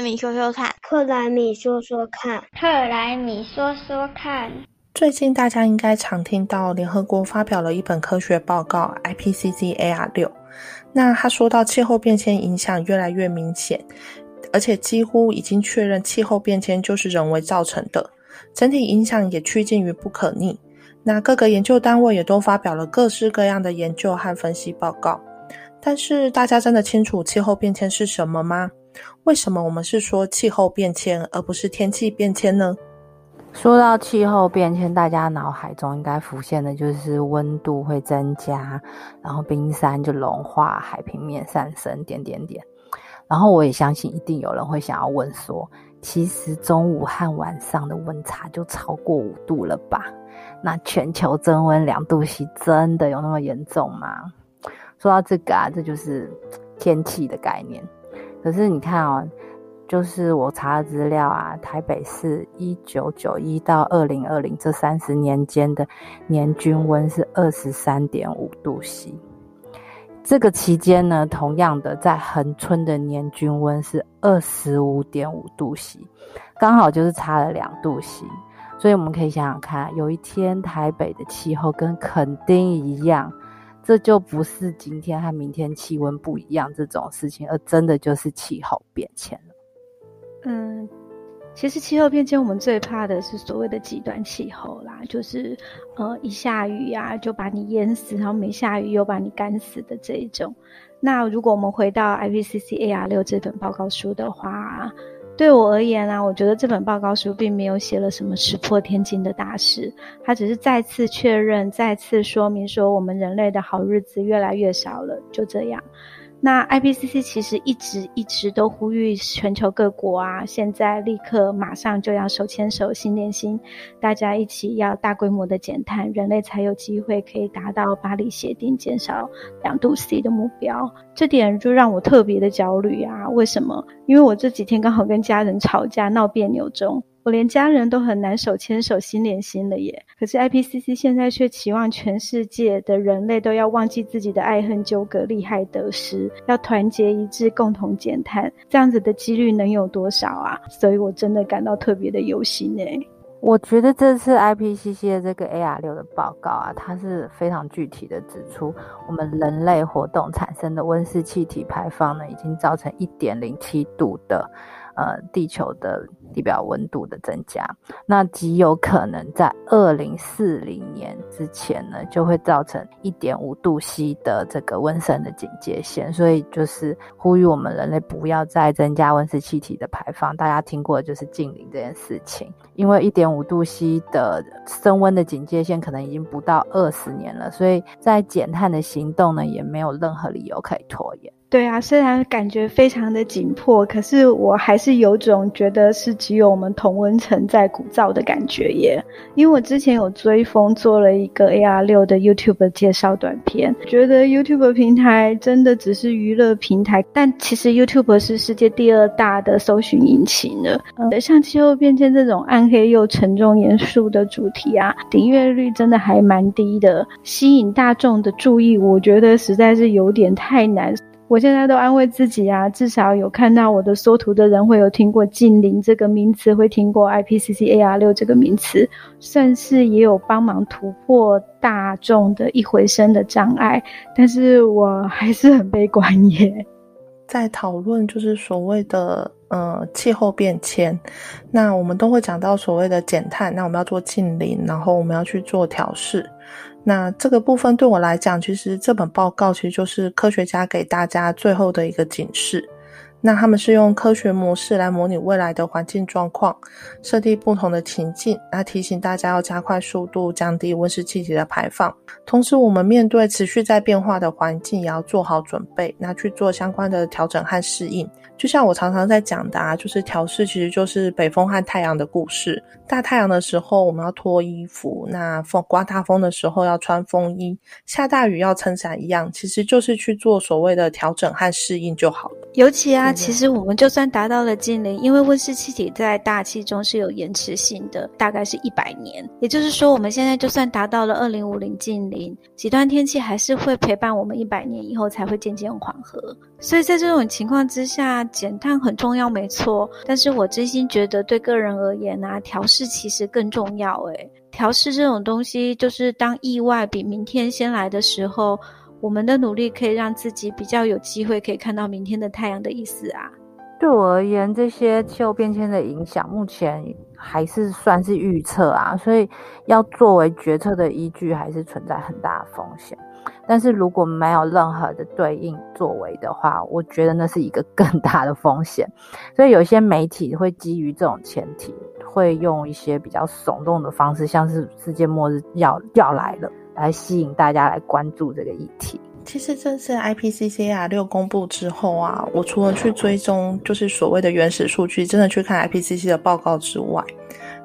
莱米说说看，克莱米说说看，克莱米说说看。最近大家应该常听到联合国发表了一本科学报告 IPCC AR 六，那他说到气候变迁影响越来越明显，而且几乎已经确认气候变迁就是人为造成的，整体影响也趋近于不可逆。那各个研究单位也都发表了各式各样的研究和分析报告。但是大家真的清楚气候变迁是什么吗？为什么我们是说气候变迁，而不是天气变迁呢？说到气候变迁，大家脑海中应该浮现的就是温度会增加，然后冰山就融化，海平面上升，点点点。然后我也相信，一定有人会想要问说，其实中午和晚上的温差就超过五度了吧？那全球增温两度 C 真的有那么严重吗？说到这个啊，这就是天气的概念。可是你看哦，就是我查的资料啊，台北市一九九一到二零二零这三十年间的年均温是二十三点五度 C。这个期间呢，同样的在恒春的年均温是二十五点五度 C，刚好就是差了两度 C。所以我们可以想想看，有一天台北的气候跟垦丁一样。这就不是今天和明天气温不一样这种事情，而真的就是气候变迁了。嗯，其实气候变迁我们最怕的是所谓的极端气候啦，就是呃一下雨呀就把你淹死，然后没下雨又把你干死的这一种。那如果我们回到 IPCC AR 六这本报告书的话。对我而言啊，我觉得这本报告书并没有写了什么石破天惊的大事，它只是再次确认、再次说明说我们人类的好日子越来越少了，就这样。那 IPCC 其实一直一直都呼吁全球各国啊，现在立刻马上就要手牵手、心连心，大家一起要大规模的减碳，人类才有机会可以达到巴黎协定减少两度 C 的目标。这点就让我特别的焦虑啊！为什么？因为我这几天刚好跟家人吵架闹别扭中。我连家人都很难手牵手心连心了耶！可是 IPCC 现在却期望全世界的人类都要忘记自己的爱恨纠葛、利害得失，要团结一致，共同减碳。这样子的几率能有多少啊？所以我真的感到特别的忧心诶。我觉得这次 IPCC 的这个 AR 六的报告啊，它是非常具体的指出，我们人类活动产生的温室气体排放呢，已经造成一点零七度的呃地球的。地表温度的增加，那极有可能在二零四零年之前呢，就会造成一点五度 C 的这个温升的警戒线。所以就是呼吁我们人类不要再增加温室气体的排放。大家听过就是近零这件事情，因为一点五度 C 的升温的警戒线可能已经不到二十年了，所以在减碳的行动呢，也没有任何理由可以拖延。对啊，虽然感觉非常的紧迫，可是我还是有种觉得是只有我们同温层在鼓噪的感觉耶。因为我之前有追风做了一个 AR 六的 YouTube 介绍短片，觉得 YouTube 平台真的只是娱乐平台，但其实 YouTube 是世界第二大的搜寻引擎了。呃，像气候变迁这种暗黑又沉重严肃的主题啊，订阅率真的还蛮低的，吸引大众的注意，我觉得实在是有点太难。我现在都安慰自己啊，至少有看到我的缩图的人会有听过“近邻”这个名词，会听过 IPCC AR 六这个名词，算是也有帮忙突破大众的一回生的障碍。但是我还是很悲观耶。在讨论就是所谓的呃气候变迁，那我们都会讲到所谓的减碳，那我们要做近邻，然后我们要去做调试。那这个部分对我来讲，其实这本报告其实就是科学家给大家最后的一个警示。那他们是用科学模式来模拟未来的环境状况，设定不同的情境，那提醒大家要加快速度，降低温室气体的排放。同时，我们面对持续在变化的环境，也要做好准备，那去做相关的调整和适应。就像我常常在讲的，啊，就是调试其实就是北风和太阳的故事。大太阳的时候我们要脱衣服，那风刮大风的时候要穿风衣，下大雨要撑伞一样，其实就是去做所谓的调整和适应就好。尤其啊。那其实我们就算达到了近零，因为温室气体在大气中是有延迟性的，大概是一百年。也就是说，我们现在就算达到了二零五零近零，极端天气还是会陪伴我们一百年以后才会渐渐缓和。所以在这种情况之下，减碳很重要，没错。但是我真心觉得，对个人而言啊，调试其实更重要。诶，调试这种东西，就是当意外比明天先来的时候。我们的努力可以让自己比较有机会可以看到明天的太阳的意思啊。对我而言，这些气候变迁的影响目前还是算是预测啊，所以要作为决策的依据，还是存在很大的风险。但是如果没有任何的对应作为的话，我觉得那是一个更大的风险。所以有些媒体会基于这种前提，会用一些比较耸动的方式，像是世界末日要要来了。来吸引大家来关注这个议题。其实这次 IPCC R 六公布之后啊，我除了去追踪就是所谓的原始数据，真的去看 IPCC 的报告之外，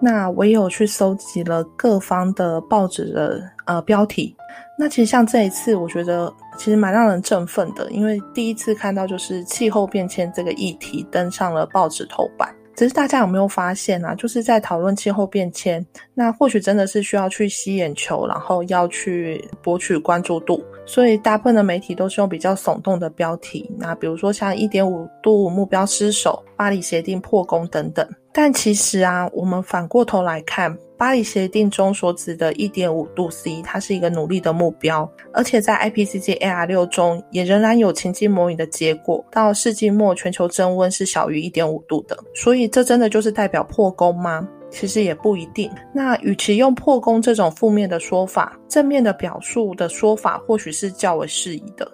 那我也有去搜集了各方的报纸的呃标题。那其实像这一次，我觉得其实蛮让人振奋的，因为第一次看到就是气候变迁这个议题登上了报纸头版。只是大家有没有发现啊？就是在讨论气候变迁，那或许真的是需要去吸眼球，然后要去博取关注度，所以大部分的媒体都是用比较耸动的标题，那比如说像一点五度目标失守、巴黎协定破功等等。但其实啊，我们反过头来看。巴黎协定中所指的1.5度 C，它是一个努力的目标，而且在 IPCC AR6 中也仍然有情境模拟的结果，到世纪末全球增温是小于1.5度的，所以这真的就是代表破功吗？其实也不一定。那与其用破功这种负面的说法，正面的表述的说法或许是较为适宜的。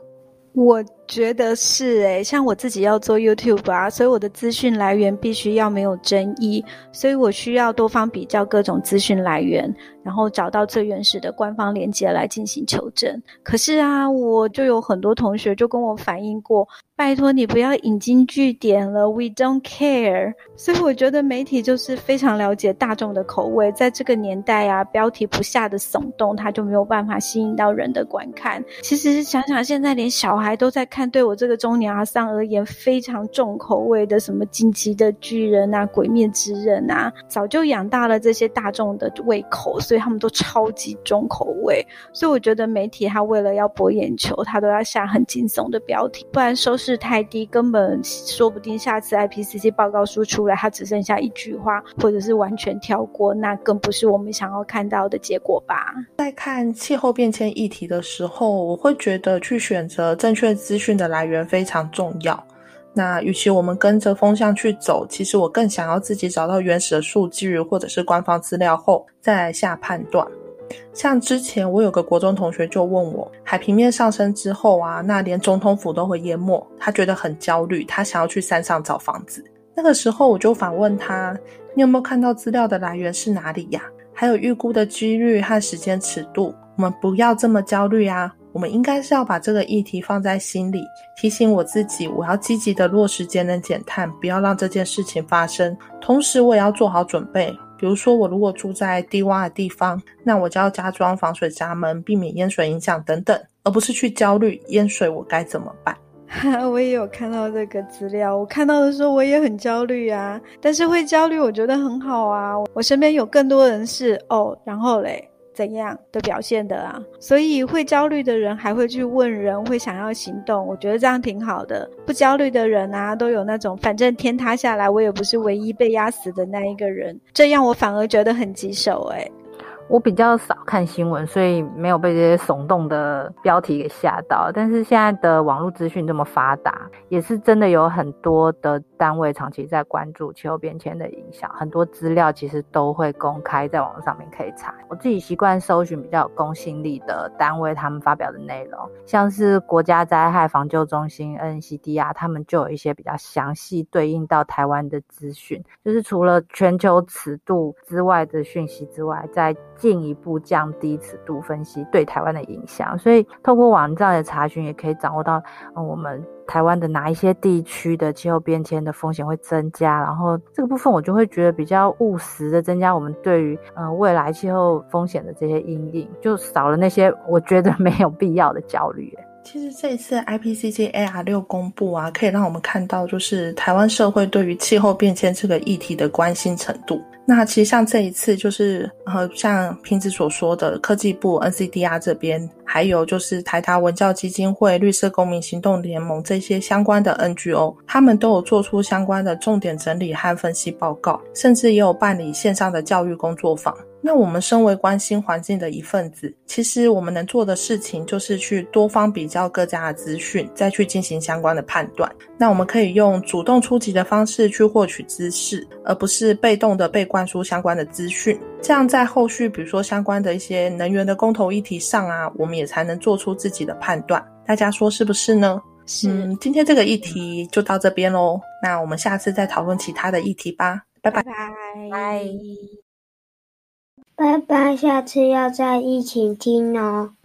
我。觉得是诶，像我自己要做 YouTube 啊，所以我的资讯来源必须要没有争议，所以我需要多方比较各种资讯来源，然后找到最原始的官方链接来进行求证。可是啊，我就有很多同学就跟我反映过，拜托你不要引经据典了，We don't care。所以我觉得媒体就是非常了解大众的口味，在这个年代啊，标题不下的耸动，它就没有办法吸引到人的观看。其实想想现在连小孩都在。看对我这个中年阿桑而言，非常重口味的什么《惊奇的巨人》啊，《鬼灭之刃》啊，早就养大了这些大众的胃口，所以他们都超级重口味。所以我觉得媒体他为了要博眼球，他都要下很惊悚的标题，不然收视太低，根本说不定下次 IPCC 报告书出来，它只剩下一句话，或者是完全跳过，那更不是我们想要看到的结果吧。在看气候变迁议题的时候，我会觉得去选择正确资讯。讯的来源非常重要。那与其我们跟着风向去走，其实我更想要自己找到原始的数据或者是官方资料后再下判断。像之前我有个国中同学就问我，海平面上升之后啊，那连总统府都会淹没，他觉得很焦虑，他想要去山上找房子。那个时候我就反问他，你有没有看到资料的来源是哪里呀？还有预估的几率和时间尺度，我们不要这么焦虑啊。我们应该是要把这个议题放在心里，提醒我自己，我要积极的落实节能减碳，不要让这件事情发生。同时，我也要做好准备，比如说，我如果住在低洼的地方，那我就要加装防水闸门，避免淹水影响等等，而不是去焦虑淹水我该怎么办。我也有看到这个资料，我看到的时候我也很焦虑啊，但是会焦虑，我觉得很好啊。我身边有更多人是哦，然后嘞。怎样的表现的啊？所以会焦虑的人还会去问人，会想要行动。我觉得这样挺好的。不焦虑的人啊，都有那种反正天塌下来，我也不是唯一被压死的那一个人。这样我反而觉得很棘手哎。我比较少看新闻，所以没有被这些耸动的标题给吓到。但是现在的网络资讯这么发达，也是真的有很多的单位长期在关注气候变迁的影响，很多资料其实都会公开在网上面可以查。我自己习惯搜寻比较有公信力的单位，他们发表的内容，像是国家灾害防救中心 （NCDR），，他们就有一些比较详细对应到台湾的资讯，就是除了全球尺度之外的讯息之外，再进一步降低尺度分析对台湾的影响，所以透过网站的查询，也可以掌握到，我们台湾的哪一些地区的气候变迁的风险会增加，然后这个部分我就会觉得比较务实的增加我们对于，嗯，未来气候风险的这些阴影，就少了那些我觉得没有必要的焦虑。其实这一次 IPCC AR 六公布啊，可以让我们看到，就是台湾社会对于气候变迁这个议题的关心程度。那其实像这一次，就是呃，像平子所说的，科技部 NCDR 这边，还有就是台达文教基金会、绿色公民行动联盟这些相关的 NGO，他们都有做出相关的重点整理和分析报告，甚至也有办理线上的教育工作坊。那我们身为关心环境的一份子，其实我们能做的事情就是去多方比较各家的资讯，再去进行相关的判断。那我们可以用主动出击的方式去获取知识，而不是被动的被灌输相关的资讯。这样在后续，比如说相关的一些能源的公投议题上啊，我们也才能做出自己的判断。大家说是不是呢？是。今天这个议题就到这边喽。那我们下次再讨论其他的议题吧。拜拜拜拜。拜拜，下次要再一起听哦。